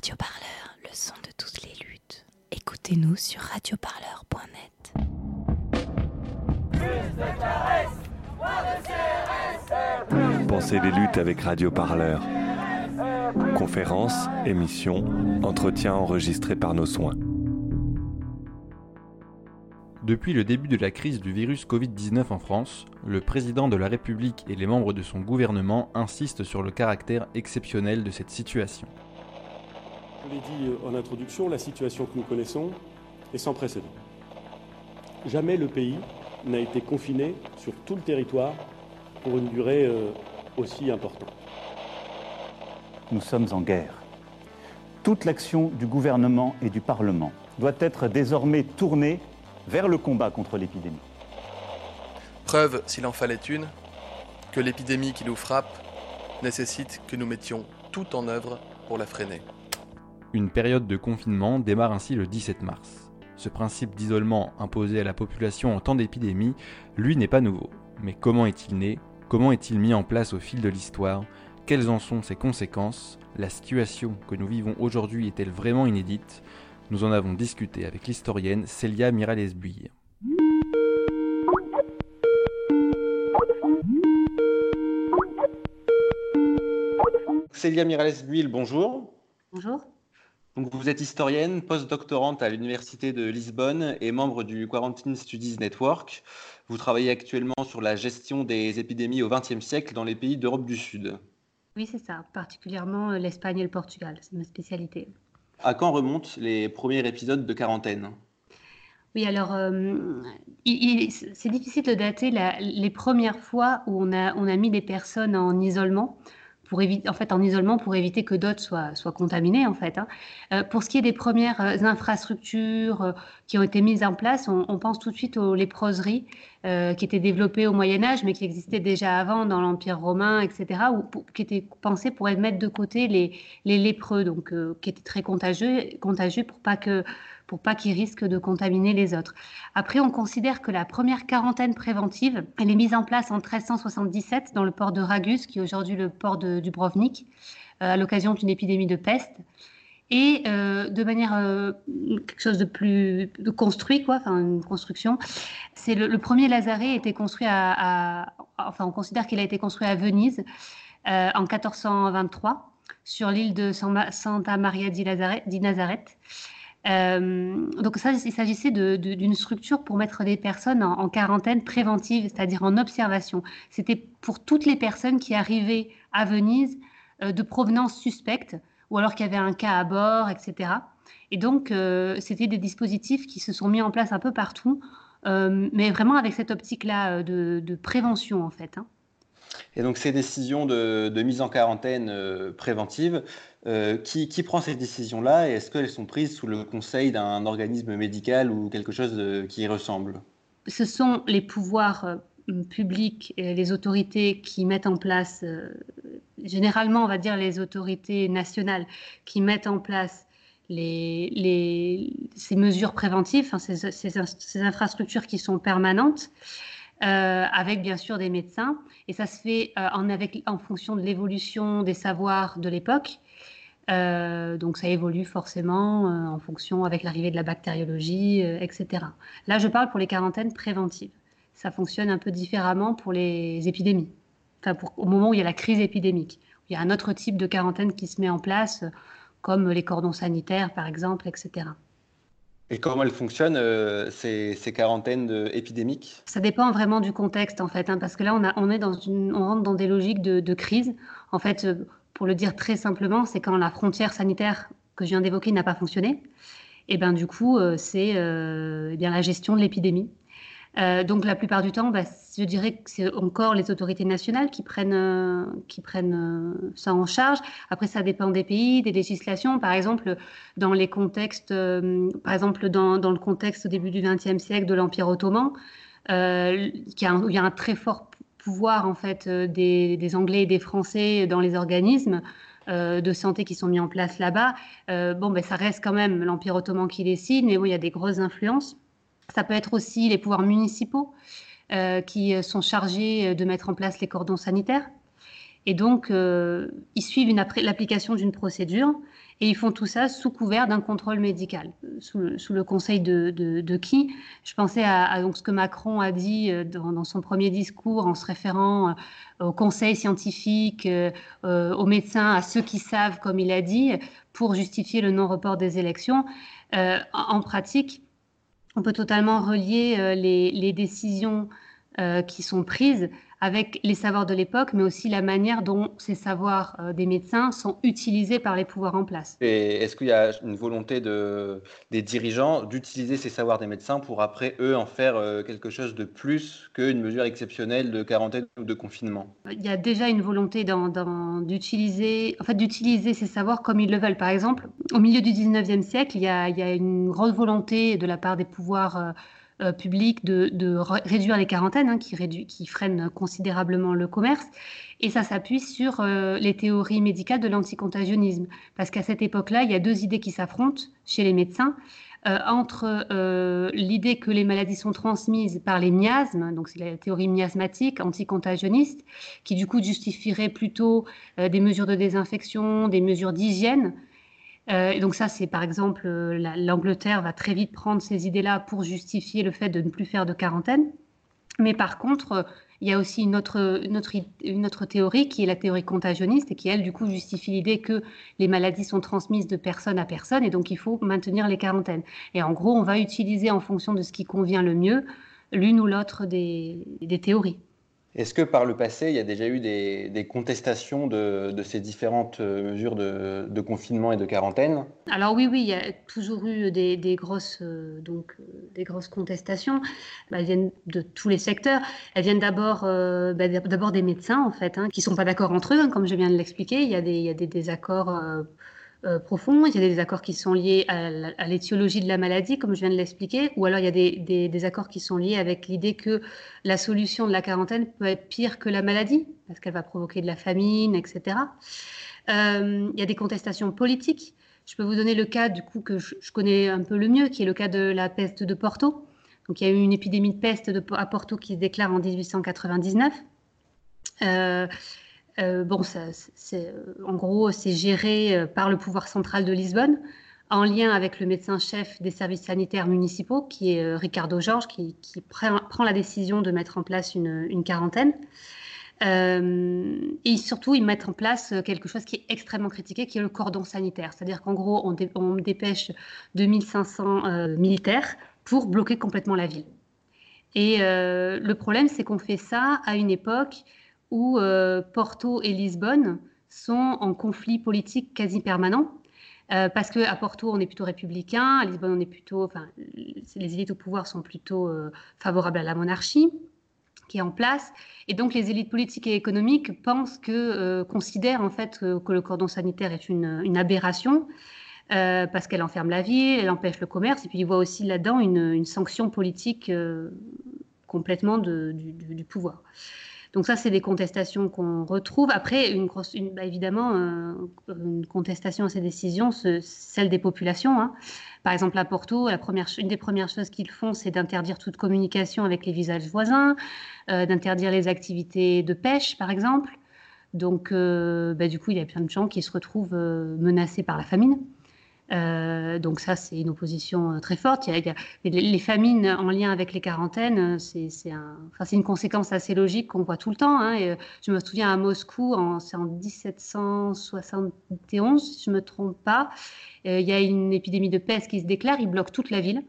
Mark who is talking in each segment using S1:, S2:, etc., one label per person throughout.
S1: Radio Parleur, le son de toutes les luttes. Écoutez-nous sur radioparleur.net.
S2: Pensez les luttes avec Radio Parleur. Conférences, émissions, entretiens enregistrés par nos soins.
S3: Depuis le début de la crise du virus Covid-19 en France, le président de la République et les membres de son gouvernement insistent sur le caractère exceptionnel de cette situation.
S4: Je l'ai dit en introduction, la situation que nous connaissons est sans précédent. Jamais le pays n'a été confiné sur tout le territoire pour une durée euh, aussi importante.
S5: Nous sommes en guerre. Toute l'action du gouvernement et du Parlement doit être désormais tournée vers le combat contre l'épidémie.
S6: Preuve, s'il en fallait une, que l'épidémie qui nous frappe nécessite que nous mettions tout en œuvre pour la freiner.
S3: Une période de confinement démarre ainsi le 17 mars. Ce principe d'isolement imposé à la population en temps d'épidémie, lui, n'est pas nouveau. Mais comment est-il né? Comment est-il mis en place au fil de l'histoire? Quelles en sont ses conséquences? La situation que nous vivons aujourd'hui est-elle vraiment inédite? Nous en avons discuté avec l'historienne Célia Miralles-Buire.
S7: Célia Miralles-Buille, bonjour.
S8: Bonjour.
S7: Donc, vous êtes historienne, postdoctorante à l'Université de Lisbonne et membre du Quarantine Studies Network. Vous travaillez actuellement sur la gestion des épidémies au XXe siècle dans les pays d'Europe du Sud.
S8: Oui, c'est ça, particulièrement euh, l'Espagne et le Portugal, c'est ma spécialité.
S7: À quand remontent les premiers épisodes de quarantaine?
S8: Oui, alors, euh, c'est difficile de dater les premières fois où on a, on a mis des personnes en isolement en fait, en isolement pour éviter que d'autres soient, contaminés, en fait. Hein. Euh, pour ce qui est des premières euh, infrastructures euh, qui ont été mises en place, on, pense tout de suite aux léproseries qui étaient développées au Moyen Âge, mais qui existaient déjà avant dans l'Empire romain, etc., ou qui étaient pensées pour mettre de côté les, les lépreux, donc qui étaient très contagieux, contagieux pour pas que pour pas qu'ils risquent de contaminer les autres. Après, on considère que la première quarantaine préventive, elle est mise en place en 1377 dans le port de Ragus, qui est aujourd'hui le port de Dubrovnik, euh, à l'occasion d'une épidémie de peste. Et euh, de manière euh, quelque chose de plus construit, quoi, enfin une construction. C'est le, premier lazaret été construit à, enfin on considère qu'il a été construit à Venise en 1423 sur l'île de Santa Maria di, di Nazareth. Euh, donc ça, il s'agissait d'une structure pour mettre des personnes en, quarantaine préventive, c'est-à-dire en observation. C'était pour toutes les personnes qui arrivaient à Venise euh, de provenance suspecte, ou alors qu'il y avait un cas à bord, etc. Et donc, euh, c'était des dispositifs qui se sont mis en place un peu partout, mais vraiment avec cette optique-là de, prévention, en fait. Hein.
S7: Et donc ces décisions de, mise en quarantaine préventive, euh, qui, prend ces décisions-là et est-ce qu'elles sont prises sous le conseil d'un organisme médical ou quelque chose euh, qui y ressemble?
S8: Ce sont les pouvoirs euh, publics et les autorités qui mettent en place, généralement on va dire les autorités nationales, qui mettent en place ces mesures préventives, ces, infrastructures qui sont permanentes. Avec bien sûr des médecins. Et ça se fait en, avec, en fonction de l'évolution des savoirs de l'époque euh, donc ça évolue forcément euh, en fonction avec l'arrivée de la bactériologie, euh, etc. Là, je parle pour les quarantaines préventives. Ça fonctionne un peu différemment pour les épidémies. Enfin, au moment où il y a la crise épidémique. Il y a un autre type de quarantaine qui se met en place, comme les cordons sanitaires, par exemple, etc.
S7: Et comment elles fonctionnent, ces, ces, quarantaines épidémiques?
S8: Ça dépend vraiment du contexte, en fait, hein, parce que là, on, est dans rentre dans des logiques de, crise. En fait, pour le dire très simplement, c'est quand la frontière sanitaire que je viens d'évoquer n'a pas fonctionné. Et ben du coup, euh, c'est euh, eh bien la gestion de l'épidémie. Euh, donc la plupart du temps, bah, je dirais que c'est encore les autorités nationales qui prennent, qui prennent ça en charge. Après, ça dépend des pays, des législations. Par exemple, dans les contextes, par exemple dans, le contexte au début du XXe siècle de l'Empire ottoman, a un, il y a un très fort pouvoir en fait euh, des, Anglais et des Français dans les organismes euh, de santé qui sont mis en place là-bas, euh, bon, ben, ça reste quand même l'Empire ottoman qui décide, mais il y a des grosses influences. Ça peut être aussi les pouvoirs municipaux qui sont chargés de mettre en place les cordons sanitaires. Et donc, ils suivent l'application d'une procédure. Et ils font tout ça sous couvert d'un contrôle médical. Sous le, conseil de, qui? Je pensais à, ce que Macron a dit euh, dans, son premier discours en se référant euh, au conseil scientifique, euh, aux médecins, à ceux qui savent, comme il a dit, pour justifier le non-report des élections. en, pratique, on peut totalement relier les, décisions qui sont prises avec les savoirs de l'époque, mais aussi la manière dont ces savoirs euh, des médecins sont utilisés par les pouvoirs en place.
S7: Et est-ce qu'il y a une volonté de, des dirigeants d'utiliser ces savoirs des médecins pour après, eux, en faire euh, quelque chose de plus qu'une mesure exceptionnelle de quarantaine ou de confinement?
S8: Il y a déjà une volonté d'utiliser en fait, d'utiliser ces savoirs comme ils le veulent. Par exemple, au milieu du 19e siècle, il y a, il y a une grande volonté de la part des pouvoirs euh, euh, public de, réduire les quarantaines, hein, qui, freinent considérablement le commerce. Et ça s'appuie sur euh, les théories médicales de l'anticontagionnisme. Parce qu'à cette époque-là, il y a deux idées qui s'affrontent chez les médecins. Euh, entre l'idée que les maladies sont transmises par les miasmes, donc c'est la théorie miasmatique anticontagionniste, qui du coup justifierait plutôt des mesures de désinfection, des mesures d'hygiène, euh, donc ça, c'est par exemple, euh, l'Angleterre va très vite prendre ces idées-là pour justifier le fait de ne plus faire de quarantaine. Mais par contre, euh, il y a aussi une autre, théorie qui est la théorie contagionniste et qui, elle, du coup, justifie l'idée que les maladies sont transmises de personne à personne et donc il faut maintenir les quarantaines. Et en gros, on va utiliser en fonction de ce qui convient le mieux l'une ou l'autre des théories.
S7: Est-ce que par le passé, il y a déjà eu des, contestations de, ces différentes euh, mesures de, confinement et de quarantaine?
S8: Alors oui, oui, il y a toujours eu des, grosses, euh, donc, euh, des grosses contestations. Bah, elles viennent de tous les secteurs. Elles viennent d'abord bah, d'abord des médecins, en fait, hein, qui ne sont pas d'accord entre eux, hein, comme je viens de l'expliquer. Il, y a des, il y a des désaccords profond. Il y a des accords qui sont liés à, l'étiologie de la maladie, comme je viens de l'expliquer, ou alors il y a des, des, accords qui sont liés avec l'idée que la solution de la quarantaine peut être pire que la maladie, parce qu'elle va provoquer de la famine, etc. Euh, il y a des contestations politiques. Je peux vous donner le cas du coup que je, connais un peu le mieux, qui est le cas de la peste de Porto. Donc il y a eu une épidémie de peste à Porto qui se déclare en 1899. Euh, euh, bon, c'est, en gros, c'est géré euh, par le pouvoir central de Lisbonne, en lien avec le médecin-chef des services sanitaires municipaux, qui est euh, Ricardo Jorge, qui, prend, la décision de mettre en place une, quarantaine. et surtout, ils mettent en place quelque chose qui est extrêmement critiqué, qui est le cordon sanitaire. C'est-à-dire qu'en gros, on dépêche 2500 militaires pour bloquer complètement la ville. Et le problème, c'est qu'on fait ça à une époque où euh, Porto et Lisbonne sont en conflit politique quasi permanent. Euh, parce qu'à Porto, on est plutôt républicain, à Lisbonne, on est plutôt, enfin, les élites au pouvoir sont plutôt euh, favorables à la monarchie qui est en place. Et donc, les élites politiques et économiques pensent que, considèrent en fait que, le cordon sanitaire est une, aberration. parce qu'elle enferme la ville, elle empêche le commerce, et puis ils voient aussi là-dedans une, sanction politique complètement du, pouvoir. Donc ça, c'est des contestations qu'on retrouve. Après, bah, évidemment, euh, une contestation à ces décisions, celle des populations. Hein. Par exemple, à Porto, la première, une des premières choses qu'ils font, c'est d'interdire toute communication avec les visages voisins, euh, d'interdire les activités de pêche, par exemple. Donc, euh, bah, du coup, il y a plein de gens qui se retrouvent menacés par la famine. Euh, donc ça, c'est une opposition euh, très forte. Les, famines en lien avec les quarantaines, euh, c'est une conséquence assez logique qu'on voit tout le temps. Hein. Je me souviens à Moscou, c'est en 1771, si je ne me trompe pas, il y a une épidémie de peste qui se déclare, il bloque toute la ville.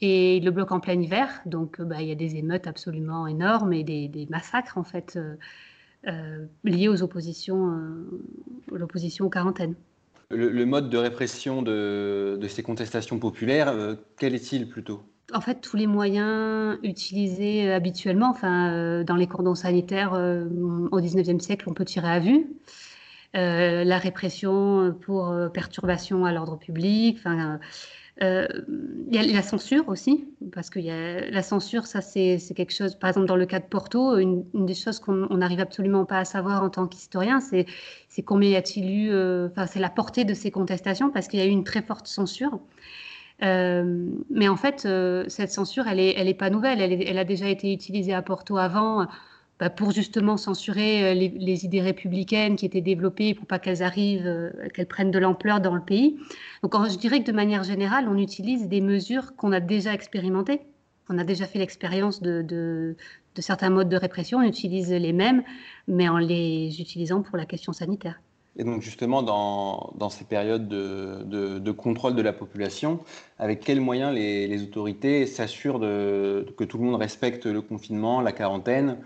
S8: Et il le bloque en plein hiver, donc bah, il y a des émeutes absolument énormes et des, des massacres en fait liés aux oppositions, l'opposition aux quarantaines
S7: le, mode de répression de, ces contestations populaires, euh, quel est-il plutôt?
S8: En fait, tous les moyens utilisés euh, habituellement, enfin, euh, dans les cordons sanitaires au 19e siècle, on peut tirer à vue. la répression pour perturbation à l'ordre public, enfin, il y a la censure aussi, parce que y a, la censure, ça c'est quelque chose, par exemple dans le cas de Porto, une, des choses qu'on n'arrive absolument pas à savoir en tant qu'historien, c'est combien y a-t-il eu, euh, c'est la portée de ces contestations, parce qu'il y a eu une très forte censure. Euh, mais en fait, euh, cette censure, elle n'est elle est pas nouvelle, elle, elle, a déjà été utilisée à Porto avant bah, pour justement censurer les, idées républicaines qui étaient développées pour pas qu'elles arrivent, qu'elles prennent de l'ampleur dans le pays. Donc je dirais que de manière générale, on utilise des mesures qu'on a déjà expérimentées. On a déjà fait l'expérience de, certains modes de répression, on utilise les mêmes, mais en les utilisant pour la question sanitaire.
S7: Et donc justement, dans, ces périodes de, contrôle de la population, avec quels moyens les autorités s'assurent que tout le monde respecte le confinement, la quarantaine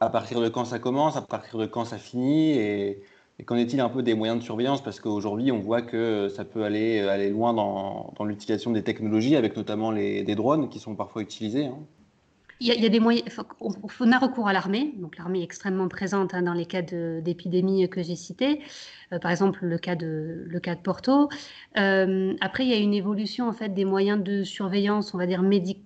S7: À partir de quand ça commence À partir de quand ça finit Et, qu'en est-il un peu des moyens de surveillance? Parce qu'aujourd'hui, on voit que ça peut aller, loin dans, dans l'utilisation des technologies, avec notamment les, des drones qui sont parfois utilisés. Hein.
S8: Il y, a, des moyens. On, a recours à l'armée. Donc l'armée est extrêmement présente hein, dans les cas d'épidémie que j'ai cités. Euh, par exemple, le cas de, Porto. Euh, après, il y a une évolution en fait des moyens de surveillance, on va dire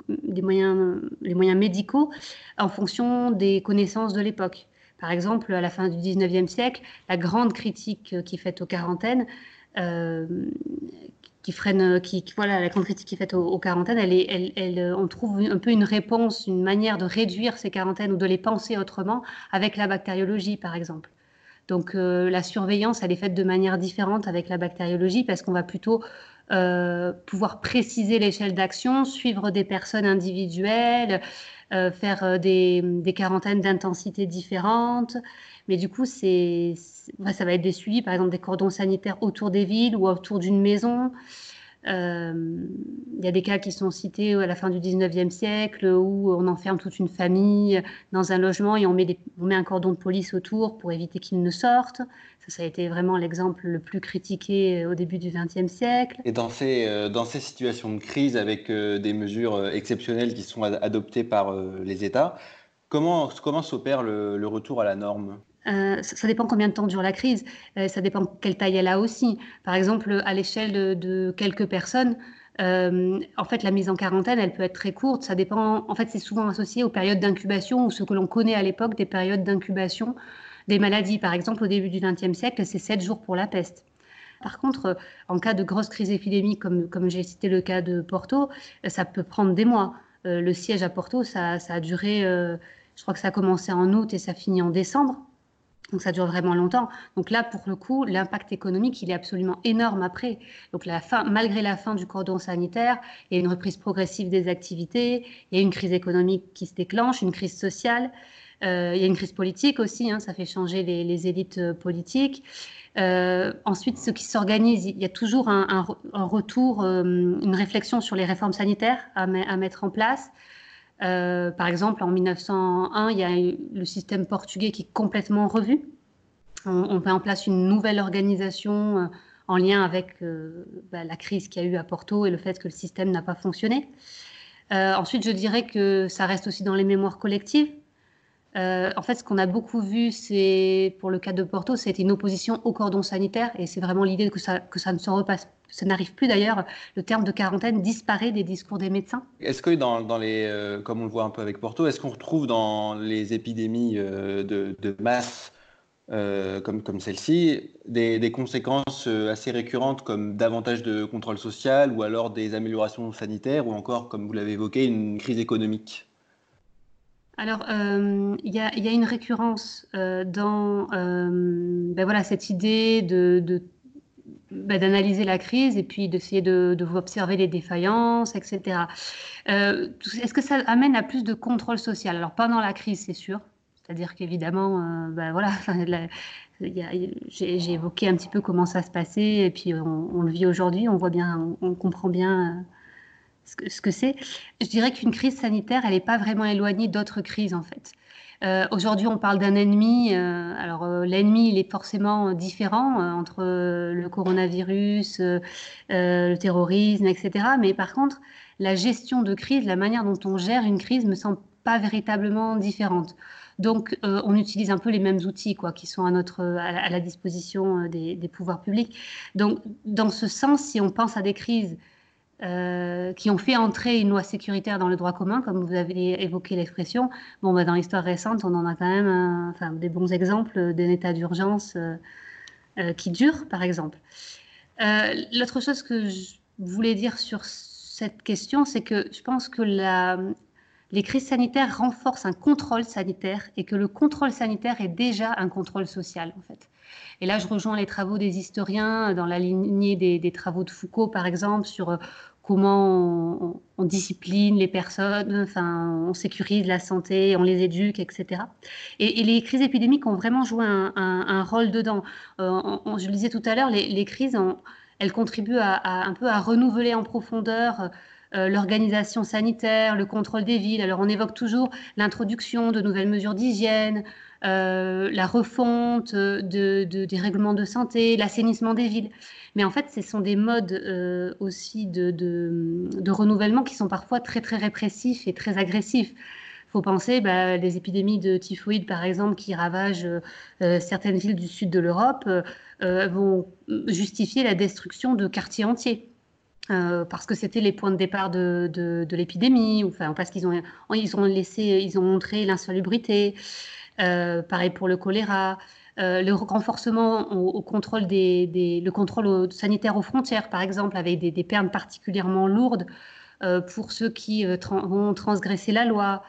S8: des moyens, les moyens médicaux, en fonction des connaissances de l'époque. Par exemple, à la fin du 19e siècle, la grande critique qui est faite aux quarantaines, euh, qui freine, qui, voilà, la grande critique qui est faite aux, quarantaines, elle est, elle, elle, euh, on trouve un peu une réponse, une manière de réduire ces quarantaines ou de les penser autrement avec la bactériologie, par exemple. Donc euh, la surveillance, elle est faite de manière différente avec la bactériologie parce qu'on va plutôt euh, pouvoir préciser l'échelle d'action, suivre des personnes individuelles, euh, faire euh, des, des, quarantaines d'intensité différentes. Mais du coup, c'est, ça va être des suivis, par exemple des cordons sanitaires autour des villes ou autour d'une maison. Euh, il y a des cas qui sont cités à la fin du 19e siècle où on enferme toute une famille dans un logement et on met, un cordon de police autour pour éviter qu'ils ne sortent. Ça, ça a été vraiment l'exemple le plus critiqué au début du 20e siècle.
S7: Et dans ces, euh, dans ces situations de crise avec euh, des mesures exceptionnelles qui sont adoptées par les États, comment, s'opère le retour à la norme?
S8: Euh, ça, dépend combien de temps dure la crise, euh, ça dépend quelle taille elle a aussi. Par exemple, à l'échelle de, quelques personnes, euh, en fait, la mise en quarantaine, elle peut être très courte. Ça dépend. En fait, c'est souvent associé aux périodes d'incubation ou ce que l'on connaît à l'époque des périodes d'incubation des maladies. Par exemple, au début du XXe siècle, c'est 7 jours pour la peste. Par contre, en cas de grosse crise épidémique, comme, comme j'ai cité le cas de Porto, ça peut prendre des mois. le siège à Porto, ça, ça a duré, je crois que ça a commencé en août et ça finit en décembre. Donc ça dure vraiment longtemps. Donc là, pour le coup, l'impact économique, il est absolument énorme après. Donc la fin, malgré la fin du cordon sanitaire, il y a une reprise progressive des activités, il y a une crise économique qui se déclenche, une crise sociale, euh, il y a une crise politique aussi, hein, ça fait changer les, élites euh, politiques. Euh, ensuite, ce qui s'organise, il y a toujours un, retour, une réflexion sur les réformes sanitaires à, à mettre en place. Euh, par exemple, en 1901, il y a le système portugais qui est complètement revu. On, met en place une nouvelle organisation euh, en lien avec euh, bah, la crise qu'il y a eu à Porto et le fait que le système n'a pas fonctionné. ensuite, je dirais que ça reste aussi dans les mémoires collectives. En fait, ce qu'on a beaucoup vu, c'est pour le cas de Porto, c'était une opposition au cordon sanitaire, et c'est vraiment l'idée que ça, ne se repasse ça n'arrive plus d'ailleurs, le terme de quarantaine disparaît des discours des médecins.
S7: Est-ce que dans, les, euh, comme on le voit un peu avec Porto, est-ce qu'on retrouve dans les épidémies euh, de, masse euh, comme, comme celle-ci des, conséquences assez récurrentes comme davantage de contrôle social ou alors des améliorations sanitaires ou encore, comme vous l'avez évoqué, une crise économique?
S8: Alors, il y, a une récurrence dans ben voilà, cette idée de, bah, d'analyser la crise et puis d'essayer de, de, observer les défaillances, etc. Euh, est-ce que ça amène à plus de contrôle social? Alors pendant la crise, c'est sûr. C'est-à-dire qu'évidemment, euh, bah, voilà, j'ai évoqué un petit peu comment ça se passait et puis on, le vit aujourd'hui, on voit bien, on, comprend bien euh, ce que c'est. Je dirais qu'une crise sanitaire, elle n'est pas vraiment éloignée d'autres crises en fait. Euh, aujourd'hui, on parle d'un ennemi. Euh, alors, euh, l'ennemi, il est forcément différent entre le coronavirus, le terrorisme, etc. Mais par contre, la gestion de crise, la manière dont on gère une crise me semble pas véritablement différente. Donc, on utilise un peu les mêmes outils, quoi, qui sont à notre, à, la disposition des, des, pouvoirs publics. Donc, dans ce sens, si on pense à des crises euh, qui ont fait entrer une loi sécuritaire dans le droit commun, comme vous avez évoqué l'expression. Bon, bah, dans l'histoire récente, on en a quand même des bons exemples d'un état d'urgence euh, euh, qui dure, par exemple. L'autre chose que je voulais dire sur cette question, c'est que je pense que les crises sanitaires renforcent un contrôle sanitaire et que le contrôle sanitaire est déjà un contrôle social, en fait. Et là, je rejoins les travaux des historiens dans la lignée des, travaux de Foucault, par exemple, sur comment on, discipline les personnes, enfin, on sécurise la santé, on les éduque, etc. Et, les crises épidémiques ont vraiment joué un, rôle dedans. Euh, je le disais tout à l'heure, les, crises, elles contribuent à, un peu à renouveler en profondeur euh, l'organisation sanitaire, le contrôle des villes. Alors on évoque toujours l'introduction de nouvelles mesures d'hygiène, euh, la refonte de, des règlements de santé, l'assainissement des villes. Mais en fait, ce sont des modes euh, aussi de, renouvellement qui sont parfois très très répressifs et très agressifs. Il faut penser bah, les épidémies de typhoïde, par exemple, qui ravagent certaines villes du sud de l'Europe, vont justifier la destruction de quartiers entiers. Euh, parce que c'était les points de départ de, de, l'épidémie, enfin, parce qu'ils ont, ils ont laissé, ils ont montré l'insalubrité. Euh, pareil pour le choléra. Euh, le renforcement au, contrôle des, le contrôle sanitaire aux frontières, par exemple, avec des, des particulièrement lourdes pour ceux qui vont transgresser la loi.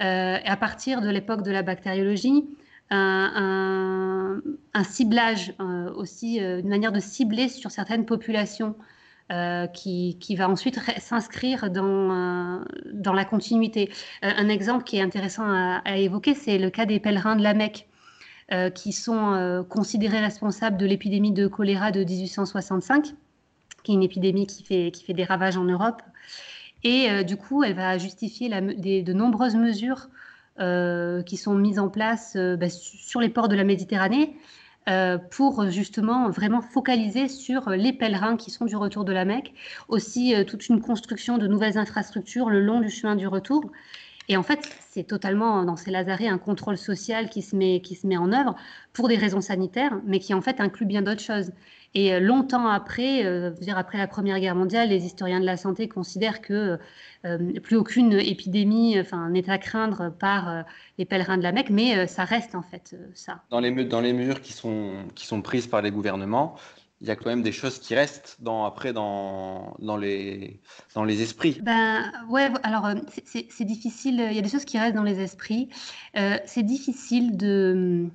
S8: à partir de l'époque de la bactériologie, un ciblage aussi, une manière de cibler sur certaines populations euh, qui, va ensuite s'inscrire dans, euh, dans la continuité. Euh, un exemple qui est intéressant à, évoquer, c'est le cas des pèlerins de la Mecque. qui sont considérés responsables de l'épidémie de choléra de 1865, qui est une épidémie qui fait, des ravages en Europe. Et du coup, elle va justifier de nombreuses mesures qui sont mises en place bah, sur les ports de la Méditerranée, euh, pour justement vraiment focaliser sur les pèlerins qui sont du retour de la Mecque, aussi euh, toute une construction de nouvelles infrastructures le long du chemin du retour. Et en fait, c'est totalement dans ces lazarets un contrôle social qui se, met, qui se met en œuvre pour des raisons sanitaires, mais qui en fait inclut bien d'autres choses. Et euh, longtemps après, euh, dire après la Première Guerre mondiale, les historiens de la santé considèrent que euh, plus aucune épidémie enfin, n'est à craindre par les pèlerins de la Mecque, mais ça reste en fait ça.
S7: Dans les, dans les mesures qui sont, qui sont prises par les gouvernements, il y a quand même des choses qui restent dans, après dans, dans, les, dans les esprits.
S8: Ben ouais, alors c'est difficile, il y a des choses qui restent dans les esprits. c'est difficile de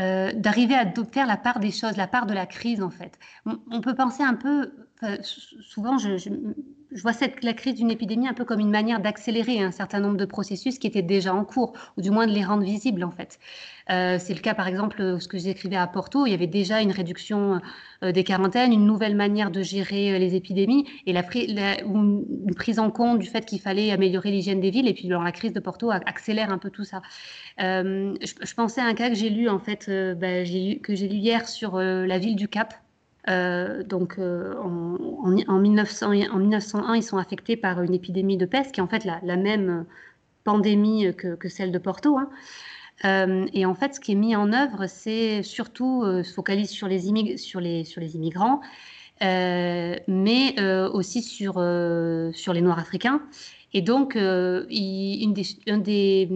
S8: euh, d'arriver à faire la part des choses, la part de la crise en fait. On, peut penser un peu, souvent je, vois cette, la crise d'une épidémie un peu comme une manière d'accélérer un certain nombre de processus qui étaient déjà en cours, ou du moins de les rendre visibles en fait. Euh, c'est le cas par exemple, ce que j'écrivais à Porto, il y avait déjà une réduction euh, des quarantaines, une nouvelle manière de gérer euh, les épidémies, et la, une, prise en compte du fait qu'il fallait améliorer l'hygiène des villes, et puis la crise de Porto accélère un peu tout ça. Je, pensais à un cas que j'ai lu en fait, bah, que j'ai lu hier sur la ville du Cap, euh, donc, euh, en, 1900, en, 1901, ils sont affectés par une épidémie de peste, qui est en fait la, même pandémie que, celle de Porto. Hein. Euh, et en fait, ce qui est mis en œuvre, c'est surtout se focalise sur les, immigrants, mais aussi sur les Noirs africains. Et donc, euh, une, des,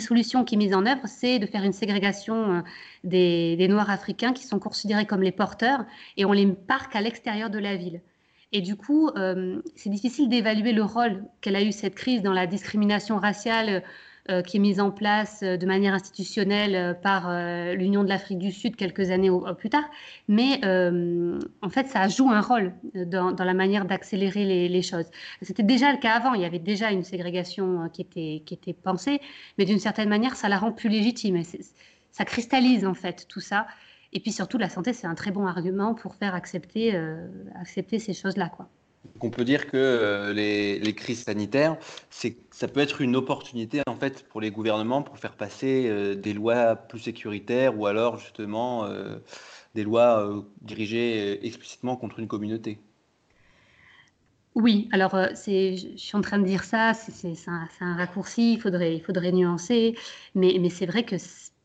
S8: solutions qui est mise en œuvre, c'est de faire une ségrégation euh, des, Noirs africains qui sont considérés comme les porteurs et on les parque à l'extérieur de la ville. Et du coup, euh, c'est difficile d'évaluer le rôle qu'elle a eu cette crise dans la discrimination raciale qui est mise en place euh, de manière institutionnelle euh, par l'Union de l'Afrique du Sud quelques années plus tard. Mais en fait, ça joue un rôle dans, la manière d'accélérer les, choses. C'était déjà le cas avant, il y avait déjà une ségrégation qui était, qui était pensée, mais d'une certaine manière, ça la rend plus légitime. ça cristallise en fait tout ça. Et puis surtout, la santé, c'est un très bon argument pour faire accepter, accepter ces choses-là. quoi.
S7: On peut dire que euh, les, crises sanitaires, ça peut être une opportunité en fait pour les gouvernements pour faire passer euh, des lois plus sécuritaires ou alors justement euh, des lois dirigées explicitement contre une communauté.
S8: Oui, alors je suis en train de dire ça, c'est un, raccourci, il faudrait, nuancer, mais, mais c'est vrai que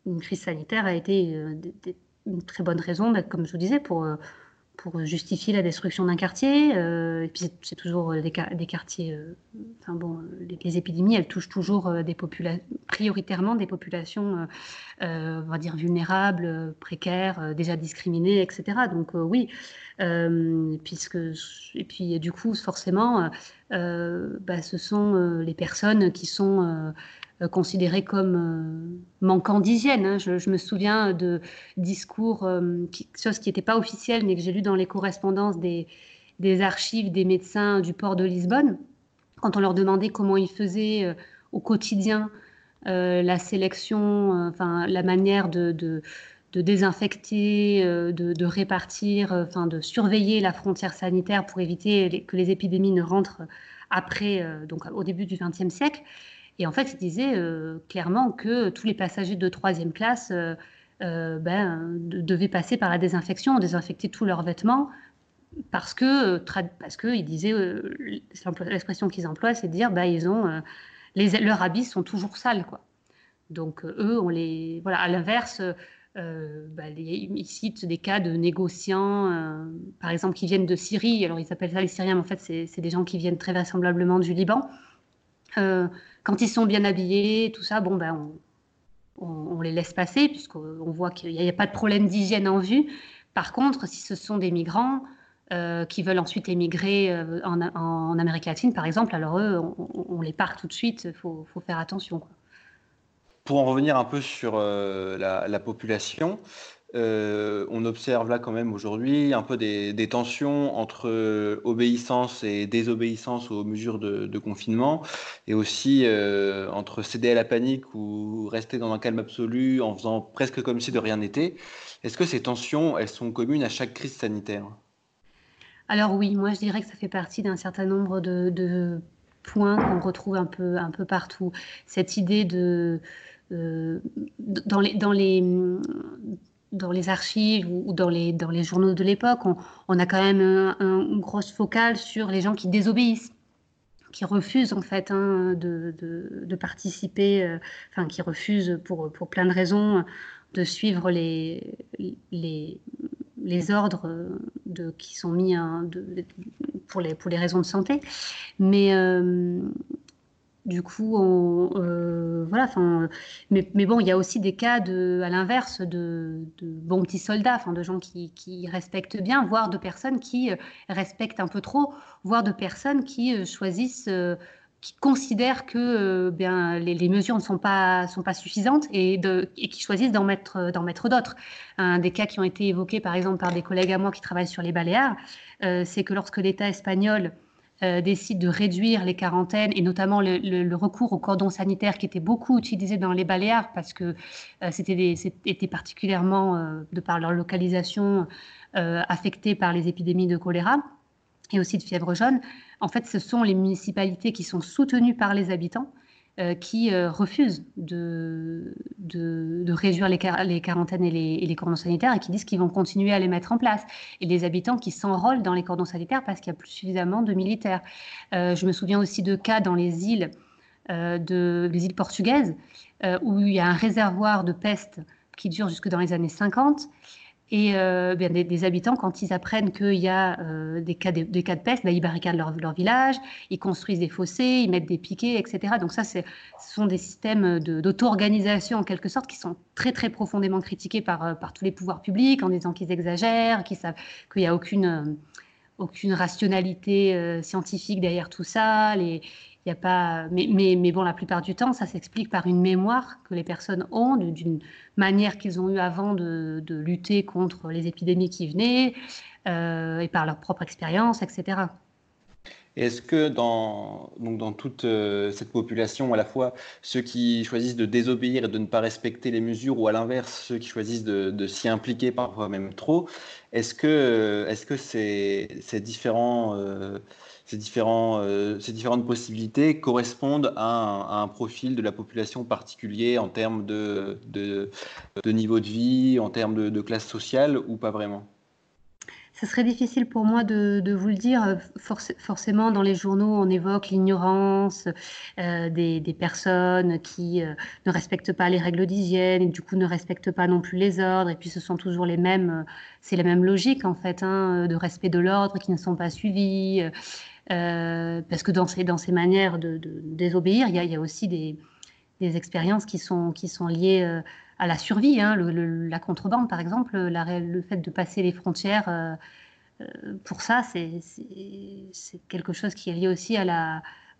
S8: une crise sanitaire a été une très bonne raison, comme je vous disais, pour pour justifier la destruction d'un quartier. Euh, et puis c'est toujours des, des quartiers. Euh, enfin bon, les, épidémies, elles touchent toujours des prioritairement des populations, on va dire vulnérables, précaires, déjà discriminées, etc. Donc oui, puisque et puis du coup forcément, bah, ce sont les personnes qui sont considérées comme manquant d'hygiène. Hein. Je, me souviens de discours, qui, chose qui n'était pas officielle, mais que j'ai lu dans les correspondances des, archives des médecins du port de Lisbonne, quand on leur demandait comment ils faisaient au quotidien la sélection, la manière de, de désinfecter, euh, de, répartir, euh, enfin de surveiller la frontière sanitaire pour éviter que les épidémies ne rentrent après, euh, donc au début du XXe siècle. Et en fait, il disait clairement que tous les passagers de troisième classe ben, devaient passer par la désinfection, désinfecter tous leurs vêtements, parce que, parce que il disait, l'expression qu'ils emploient, c'est de dire, ben, ils ont, les, leurs habits sont toujours sales, quoi. Donc eux, on les, voilà, à l'inverse euh, bah, ils citent des cas de négociants, euh, par exemple, qui viennent de Syrie. Alors, ils appellent ça les Syriens, mais en fait, c'est des gens qui viennent très vraisemblablement du Liban. Euh, quand ils sont bien habillés, tout ça, bon, ben, on, les laisse passer, puisqu'on voit qu'il n'y a, pas de problème d'hygiène en vue. Par contre, si ce sont des migrants qui veulent ensuite émigrer en, Amérique latine, par exemple, alors eux, on, les part tout de suite. Il faut, faut, faire attention.
S7: Pour en revenir un peu sur euh, la, population, euh, on observe là quand même aujourd'hui un peu des, tensions entre euh, obéissance et désobéissance aux mesures de, confinement, et aussi entre céder à la panique ou rester dans un calme absolu en faisant presque comme si de rien n'était. Est-ce que ces tensions, elles sont communes à chaque crise sanitaire?
S8: Alors oui, moi je dirais que ça fait partie d'un certain nombre de, points qu'on retrouve un peu, un peu partout. Cette idée de dans, les, dans, les, dans les archives ou dans les, dans les journaux de l'époque, on, a quand même une grosse focale sur les gens qui désobéissent qui refusent en fait hein, de, de, participer, euh, enfin qui refusent pour, pour plein de raisons de suivre les, les, les ordres de, qui sont mis hein, pour, les, pour les raisons de santé. Mais, euh, du coup, euh, voilà. Mais, bon, il y a aussi des cas de, à l'inverse de, bons petits soldats, de gens qui, respectent bien, voire de personnes qui euh, respectent un peu trop, voire de personnes qui euh, choisissent, qui considèrent que bien les, mesures ne sont pas suffisantes et qui choisissent d'en mettre d'en mettre d'autres. Un des cas qui ont été évoqués, par exemple, par des collègues à moi qui travaillent sur les Baléares, c'est que lorsque l'État espagnol euh, décide de réduire les quarantaines et notamment le, recours au cordon sanitaire qui était beaucoup utilisé dans les Baléares parce que euh, c'était particulièrement, euh, de par leur localisation, affecté par les épidémies de choléra et aussi de fièvre jaune. En fait, ce sont les municipalités qui sont soutenues par les habitants euh, qui euh, refusent de, réduire les, quarantaines et les, cordons sanitaires et qui disent qu'ils vont continuer à les mettre en place. Et les habitants qui s'enrôlent dans les cordons sanitaires parce qu'il n'y a plus suffisamment de militaires. Euh, je me souviens aussi de cas dans les îles, de, les îles portugaises où il y a un réservoir de peste qui dure jusque dans les années 50 et euh, bien, des, habitants, quand ils apprennent qu'il y a euh, des, cas de, peste, ben, ils barricadent leur, village, ils construisent des fossés, ils mettent des piquets, etc. Donc ça, ce sont des systèmes d'auto-organisation, en quelque sorte, qui sont très, très profondément critiqués par, euh, par tous les pouvoirs publics, en disant qu'ils exagèrent, savent qu'il n'y a aucune, aucune rationalité scientifique derrière tout ça. Il y a pas, mais, mais, mais, bon, la plupart du temps, ça s'explique par une mémoire que les personnes ont d'une manière qu'ils ont eu avant de, de, lutter contre les épidémies qui venaient euh, et par leur propre expérience, etc.
S7: Est-ce que dans, donc dans toute euh, cette population, à la fois ceux qui choisissent de désobéir et de ne pas respecter les mesures, ou à l'inverse, ceux qui choisissent de, de s'y impliquer parfois même trop, est-ce que, est -ce que ces, ces différents euh, ces, différents, euh, différentes possibilités correspondent à un, profil de la population particulier en termes de, de, niveau de vie, en termes de, classe sociale ou pas vraiment?
S8: Ce serait difficile pour moi de, vous le dire. forcément, dans les journaux, on évoque l'ignorance euh, des, personnes qui euh, ne respectent pas les règles d'hygiène et du coup ne respectent pas non plus les ordres. Et puis ce sont toujours les mêmes, c'est la même logique en fait, hein, de respect de l'ordre qui ne sont pas suivis. Euh, parce que dans ces, manières de, désobéir, il y, a, aussi des, expériences qui sont, liées euh, à la survie. Hein. la contrebande, par exemple, le fait de passer les frontières, euh, pour ça, c'est quelque chose qui est lié aussi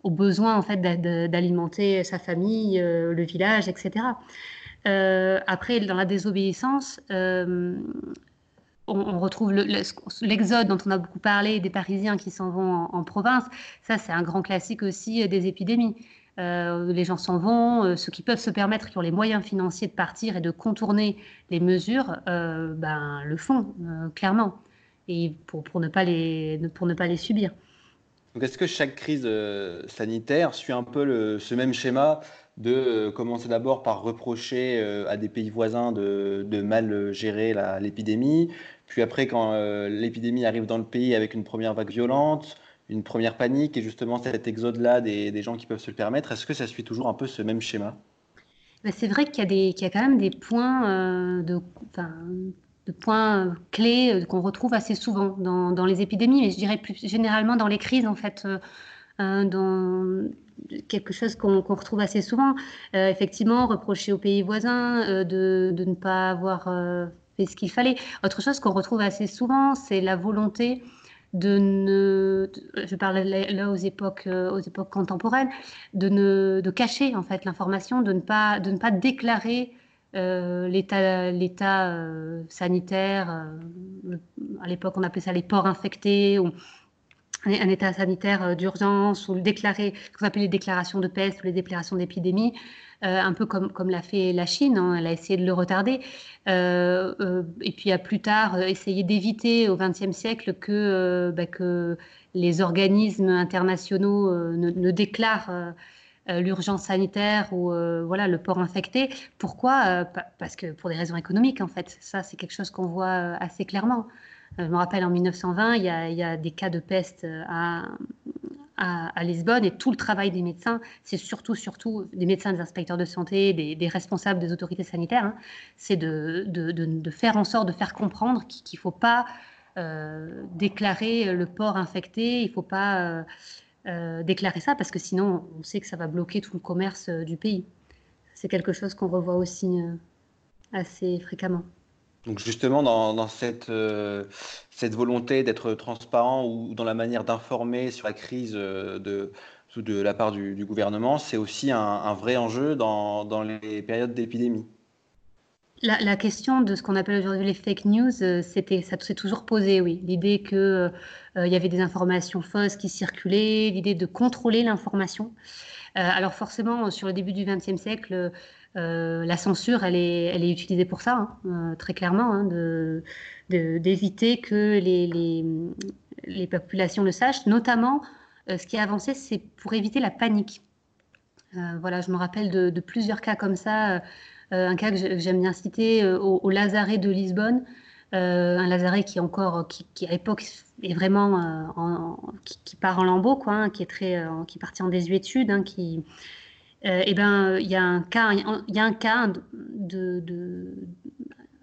S8: au besoin en fait d'alimenter sa famille, le village, etc. après, dans la désobéissance, on, retrouve l'exode dont on a beaucoup parlé, des Parisiens qui s'en vont en, province. Ça, c'est un grand classique aussi des épidémies. Euh, les gens s'en vont, euh, ceux qui peuvent se permettre, qui ont les moyens financiers de partir et de contourner les mesures, euh, ben, le font, clairement, et pour, ne pas les, pour ne pas les subir.
S7: est-ce que chaque crise sanitaire suit un peu ce même schéma de commencer d'abord par reprocher à des pays voisins de, mal gérer l'épidémie, puis après, quand l'épidémie arrive dans le pays avec une première vague violente, une première panique et justement cet exode-là des, gens qui peuvent se le permettre. Est-ce que ça suit toujours un peu ce même schéma?
S8: Bah, C'est vrai qu'il y, a quand même des points, euh, de, points clés euh, qu'on retrouve assez souvent dans, les épidémies, mais je dirais plus généralement dans les crises en fait. Euh, dans quelque chose qu'on retrouve assez souvent. effectivement, reprocher aux pays voisins de, de, ne pas avoir fait ce qu'il fallait. Autre chose qu'on retrouve assez souvent, c'est la volonté de ne, je parle là aux époques, euh, aux époques contemporaines, de, ne, de cacher en fait l'information, de ne pas, de ne pas déclarer euh, l'état, euh, sanitaire. à l'époque, on appelait ça les ports infectés un état sanitaire d'urgence ou déclarer, ce qu'on appelle les déclarations de peste ou les déclarations d'épidémie. Euh, un peu comme, comme l'a fait la Chine, hein, elle a essayé de le retarder, euh, euh, et puis à plus tard essayer d'éviter au XXe siècle que, bah, que les organismes internationaux ne, déclarent l'urgence sanitaire ou voilà le port infecté. Pourquoi? Parce que pour des raisons économiques en fait. Ça c'est quelque chose qu'on voit assez clairement. Je me rappelle en 1920, il y, a, des cas de peste à, à, Lisbonne et tout le travail des médecins, c'est surtout, surtout des médecins, des inspecteurs de santé, des, responsables des autorités sanitaires, hein, c'est de, faire en sorte de faire comprendre qu'il ne faut pas euh, déclarer le port infecté, il ne faut pas euh, euh, déclarer ça parce que sinon on sait que ça va bloquer tout le commerce du pays. C'est quelque chose qu'on revoit aussi assez fréquemment.
S7: Donc justement, dans, cette, euh, cette volonté d'être transparent ou dans la manière d'informer sur la crise euh, de, la part du, gouvernement, c'est aussi un, vrai enjeu dans, les périodes d'épidémie.
S8: La, question de ce qu'on appelle aujourd'hui les fake news, euh, c'était, ça s'est toujours posé, oui. L'idée qu'il il y avait des informations fausses qui circulaient, l'idée de contrôler l'information. alors forcément, sur le début du XXe siècle, euh, la censure, elle est, est utilisée pour ça, hein, euh, très clairement, hein, d'éviter que les, populations le sachent. Notamment, euh, ce qui a avancé, c'est pour éviter la panique. voilà, je me rappelle de, plusieurs cas comme ça. un cas que j'aime bien citer au, Lazaret de Lisbonne, un Lazaret qui encore, qui, à l'époque est vraiment qui, part en lambeaux, quoi, hein, qui est très, qui en désuétude, qui euh, eh ben, il y a un cas, il y a un cas de,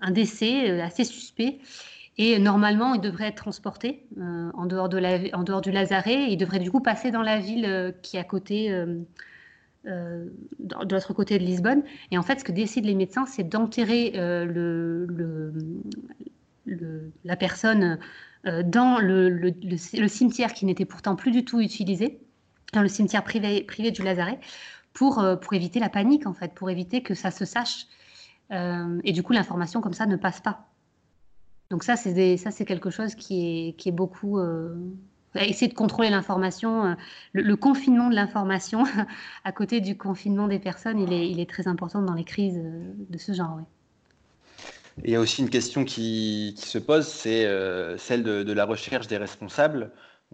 S8: un décès euh, assez suspect. Et normalement, il devrait être transporté euh, en, dehors de la, en dehors du Lazaret. Il devrait du coup passer dans la ville qui est à côté, de l'autre côté de Lisbonne. Et en fait, ce que décident les médecins, c'est d'enterrer le, le, la personne dans le, cimetière qui n'était pourtant plus du tout utilisé, dans le cimetière privé, privé du Lazaret, pour, euh, pour éviter la panique, en fait, pour éviter que ça se sache. Euh, et du coup, l'information comme ça ne passe pas. Donc ça, c'est ça, c'est quelque chose qui est, qui est beaucoup euh, essayer de contrôler l'information. Le, confinement de l'information à côté du confinement des personnes, il est, il est très important dans les crises de ce genre.
S7: il y a aussi une question qui, qui se pose, c'est celle de, la recherche des responsables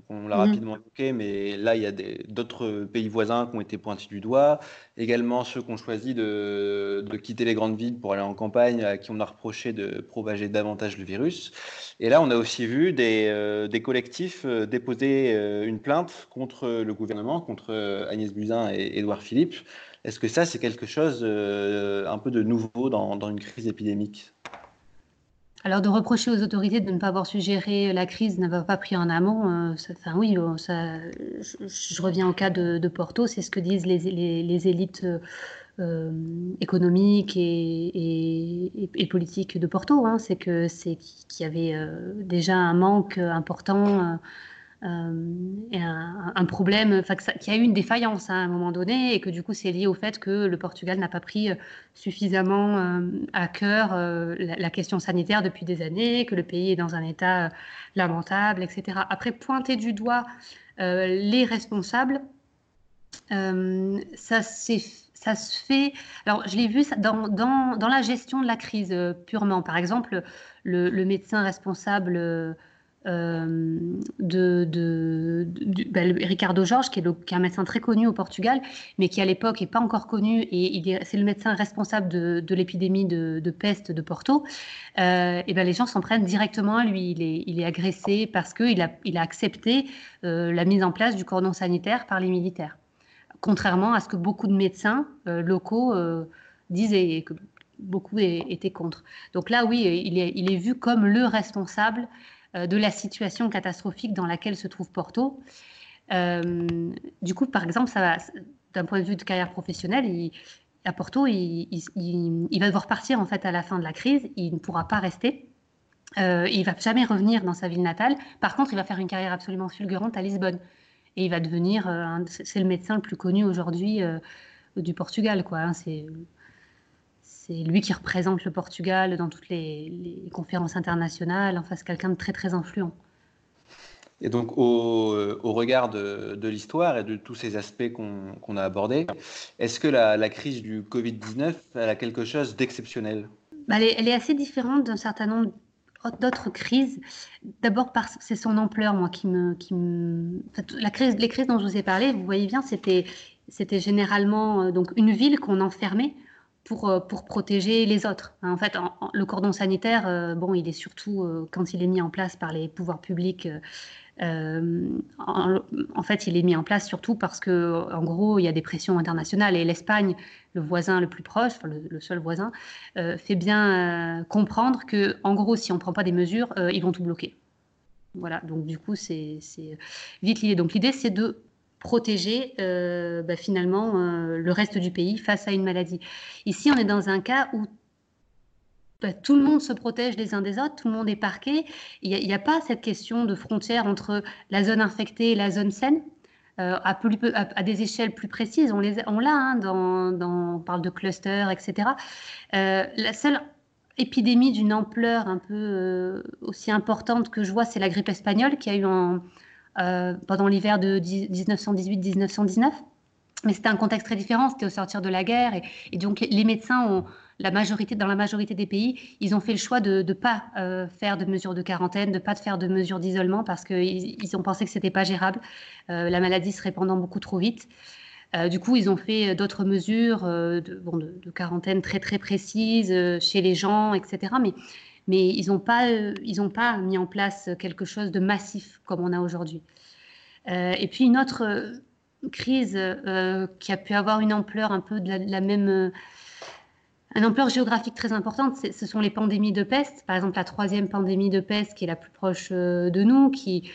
S7: on l'a mmh rapidement évoqué, mais là, il y a d'autres pays voisins qui ont été pointés du doigt. Également ceux qui ont choisi de, quitter les grandes villes pour aller en campagne, à qui on a reproché de propager davantage le virus. Et là, on a aussi vu des, euh, collectifs euh, déposer euh, une plainte contre le gouvernement, contre Agnès Buzyn et Édouard Philippe. Est-ce que ça, c'est quelque chose un peu de nouveau dans une crise épidémique?
S8: Alors, de reprocher aux autorités de ne pas avoir su gérer la crise, n'avoir pas pris en amont, euh, enfin oui, ça, je, reviens au cas de, Porto, c'est ce que disent les, élites euh, économiques et, politiques de Porto, hein. c'est que c'est qu'il y avait euh, déjà un manque important un, problème, qu'il a eu une défaillance hein, à un moment donné et que du coup c'est lié au fait que le Portugal n'a pas pris suffisamment à cœur la, question sanitaire depuis des années, que le pays est dans un état lamentable, etc. Après, pointer du doigt les responsables, ça se fait. Alors, je l'ai vu dans, dans, dans, la gestion de la crise euh, purement. Par exemple, le, le médecin responsable euh, de, ben, Ricardo Jorge, qui est, un médecin très connu au Portugal, mais qui à l'époque n'est pas encore connu, et c'est le médecin responsable de, l'épidémie de, peste de Porto. Euh, et ben, les gens s'en prennent directement à lui. Il est, il est agressé parce qu'il a, il a accepté la mise en place du cordon sanitaire par les militaires contrairement à ce que beaucoup de médecins euh, locaux euh, disaient et que beaucoup étaient contre. Donc là, oui, il est, il est vu comme le responsable euh, de la situation catastrophique dans laquelle se trouve Porto. du coup, par exemple, d'un point de vue de carrière professionnelle, à Porto, il, va devoir partir en fait à la fin de la crise. Il ne pourra pas rester. Euh, il va jamais revenir dans sa ville natale. Par contre, il va faire une carrière absolument fulgurante à Lisbonne et il va devenir, euh, c'est le médecin le plus connu aujourd'hui euh, du Portugal, quoi. Hein. c'est c'est lui qui représente le Portugal dans toutes les, conférences internationales. Enfin, c'est quelqu'un de très très influent.
S7: Et donc, au, euh, regard de, l'histoire et de tous ces aspects qu'on a abordés, est-ce que la, crise du Covid-19 a quelque chose d'exceptionnel?
S8: Bah, elle, est assez différente d'un certain nombre d'autres crises. D'abord, c'est son ampleur, moi, qui me. Qui me... la crise, les crises dont je vous ai parlé, vous voyez bien, c'était, c'était généralement euh, donc une ville qu'on enfermait pour, euh, pour protéger les autres. Hein, en fait, le cordon sanitaire, euh, bon, il est surtout, quand il est mis en place par les pouvoirs publics, euh, en, fait, il est mis en place surtout parce que, en gros, il y a des pressions internationales et l'Espagne, le voisin le plus proche, le, seul voisin, euh, fait bien euh, comprendre que, en gros, si on ne prend pas des mesures, ils vont tout bloquer. Voilà. Donc, du coup, c'est vite l'idée. Donc, l'idée, c'est de protéger bah, finalement le reste du pays face à une maladie. Ici, on est dans un cas où bah, tout le monde se protège les uns des autres, tout le monde est parqué. Il n'y a, pas cette question de frontière entre la zone infectée et la zone saine. Euh, à, des échelles plus précises, on l'a, on, hein, dans, on parle de clusters, etc. Euh, la seule épidémie d'une ampleur un peu euh, aussi importante que je vois, c'est la grippe espagnole qui a eu en, pendant l'hiver de 1918-1919. Mais c'était un contexte très différent, c'était au sortir de la guerre. et donc les médecins la majorité, dans la majorité des pays, ils ont fait le choix de ne pas euh, faire de mesures de quarantaine, de ne pas faire de mesures d'isolement parce qu'ils ils ont pensé que ce n'était pas gérable. Euh, la maladie se répandant beaucoup trop vite. Euh, du coup, ils ont fait d'autres mesures de, bon, de, quarantaine très très précises chez les gens, etc. Mais, mais ils n'ont pas, ils pas mis en place quelque chose de massif comme on a aujourd'hui. et puis une autre crise qui a pu avoir une ampleur un peu de la même une ampleur géographique très importante, ce sont les pandémies de peste. Par exemple, la troisième pandémie de peste qui est la plus proche euh, de nous, qui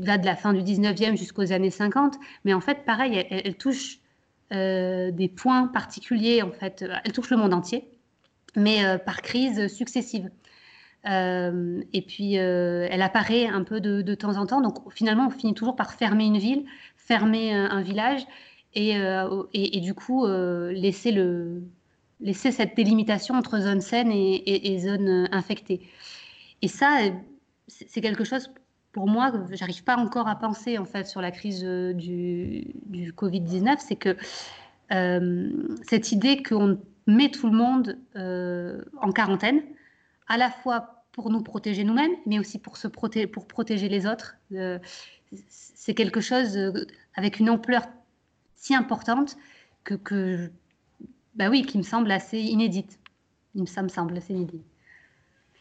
S8: va de la fin du 19e jusqu'aux années 50. Mais en fait, pareil, elle, touche euh, des points particuliers. En fait, elle touche le monde entier, mais euh, par crise successive. et puis, elle apparaît un peu de, temps en temps. Donc, finalement, on finit toujours par fermer une ville, fermer un, village, et, du coup, laisser cette délimitation entre zone saine et, zone euh, infectée. Et ça, euh, c'est quelque chose pour moi que j'arrive pas encore à penser en fait sur la crise euh, du, du Covid-19, c'est que cette idée qu'on met tout le monde en quarantaine, à la fois pour nous protéger nous-mêmes, mais aussi pour, se protéger, pour protéger les autres, c'est quelque chose avec une ampleur si importante que, que bah oui, qui me semble assez inédite. Ça me semble assez inédit.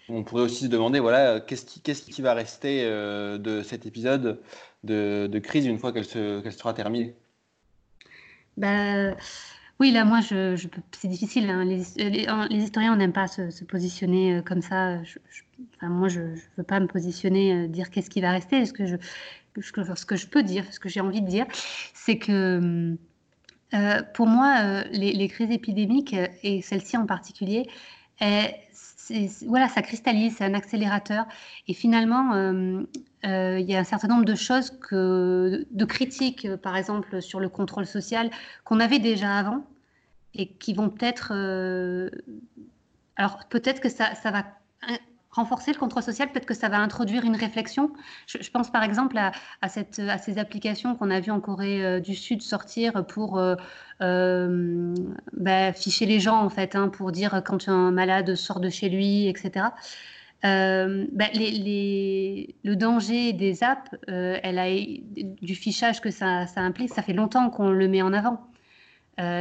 S7: On pourrait aussi se demander, voilà, qu'est-ce qui, qui, va rester euh, de cet épisode de, crise une fois qu'elle sera terminée?
S8: Bah, Oui, là, moi, je, c'est difficile. Hein. Les, les, historiens, on n'aime pas se, positionner euh, comme ça. enfin, moi, je ne veux pas me positionner, euh, dire qu'est-ce qui va rester. Ce que je, ce que je peux dire, ce que j'ai envie de dire, c'est que euh, pour moi, euh, les, crises épidémiques, et celle-ci en particulier, voilà, ça cristallise, c'est un accélérateur. Et finalement, euh, euh, il y a un certain nombre de choses, de critiques, par exemple, sur le contrôle social, qu'on avait déjà avant et qui vont peut-être. alors, peut-être que ça, ça va renforcer le contrôle social, peut-être que ça va introduire une réflexion. Je, pense par exemple à, ces applications qu'on a vues en Corée euh, du Sud sortir pour euh, euh, bah, ficher les gens, en fait, hein, pour dire quand un malade sort de chez lui, etc. Bah, le danger des apps, du fichage que ça, implique, ça fait longtemps qu'on le met en avant.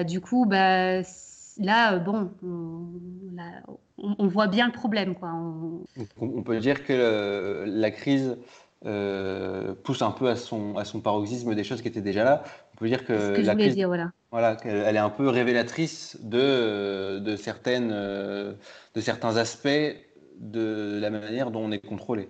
S8: du coup, bah, là, bon, on, voit bien le problème. Quoi.
S7: On... peut dire que la crise euh, pousse un peu à son, à son paroxysme des choses qui étaient déjà là. On peut dire que, la
S8: crise, dire, voilà.
S7: Voilà, elle est un peu révélatrice de, de, certaines, de certains aspects de la manière dont on est contrôlé.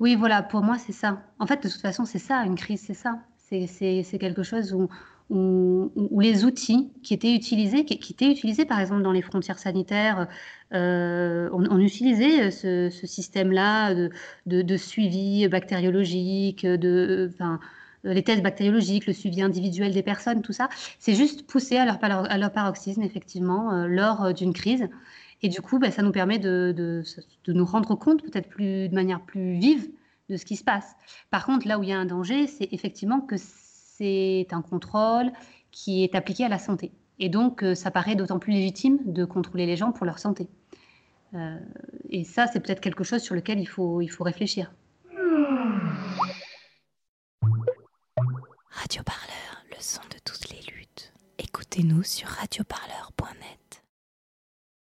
S8: Oui, voilà, pour moi, c'est ça. En fait, de toute façon, c'est ça, une crise, c'est ça. C'est quelque chose où où, les outils qui étaient utilisés, qui, étaient utilisés par exemple dans les frontières sanitaires, euh, on, utilisait ce, système-là de, suivi bactériologique, de, les tests bactériologiques, le suivi individuel des personnes, tout ça, c'est juste poussé à leur, paroxysme effectivement euh, lors d'une crise. Et du coup, ben, ça nous permet de, de, nous rendre compte peut-être plus de manière plus vive de ce qui se passe. Par contre, là où il y a un danger, c'est effectivement que c'est un contrôle qui est appliqué à la santé. Et donc, euh, ça paraît d'autant plus légitime de contrôler les gens pour leur santé. Euh, et ça, c'est peut-être quelque chose sur lequel il faut, réfléchir.
S1: Radio Parleur, le son de toutes les luttes. Écoutez-nous sur radioparleur.net.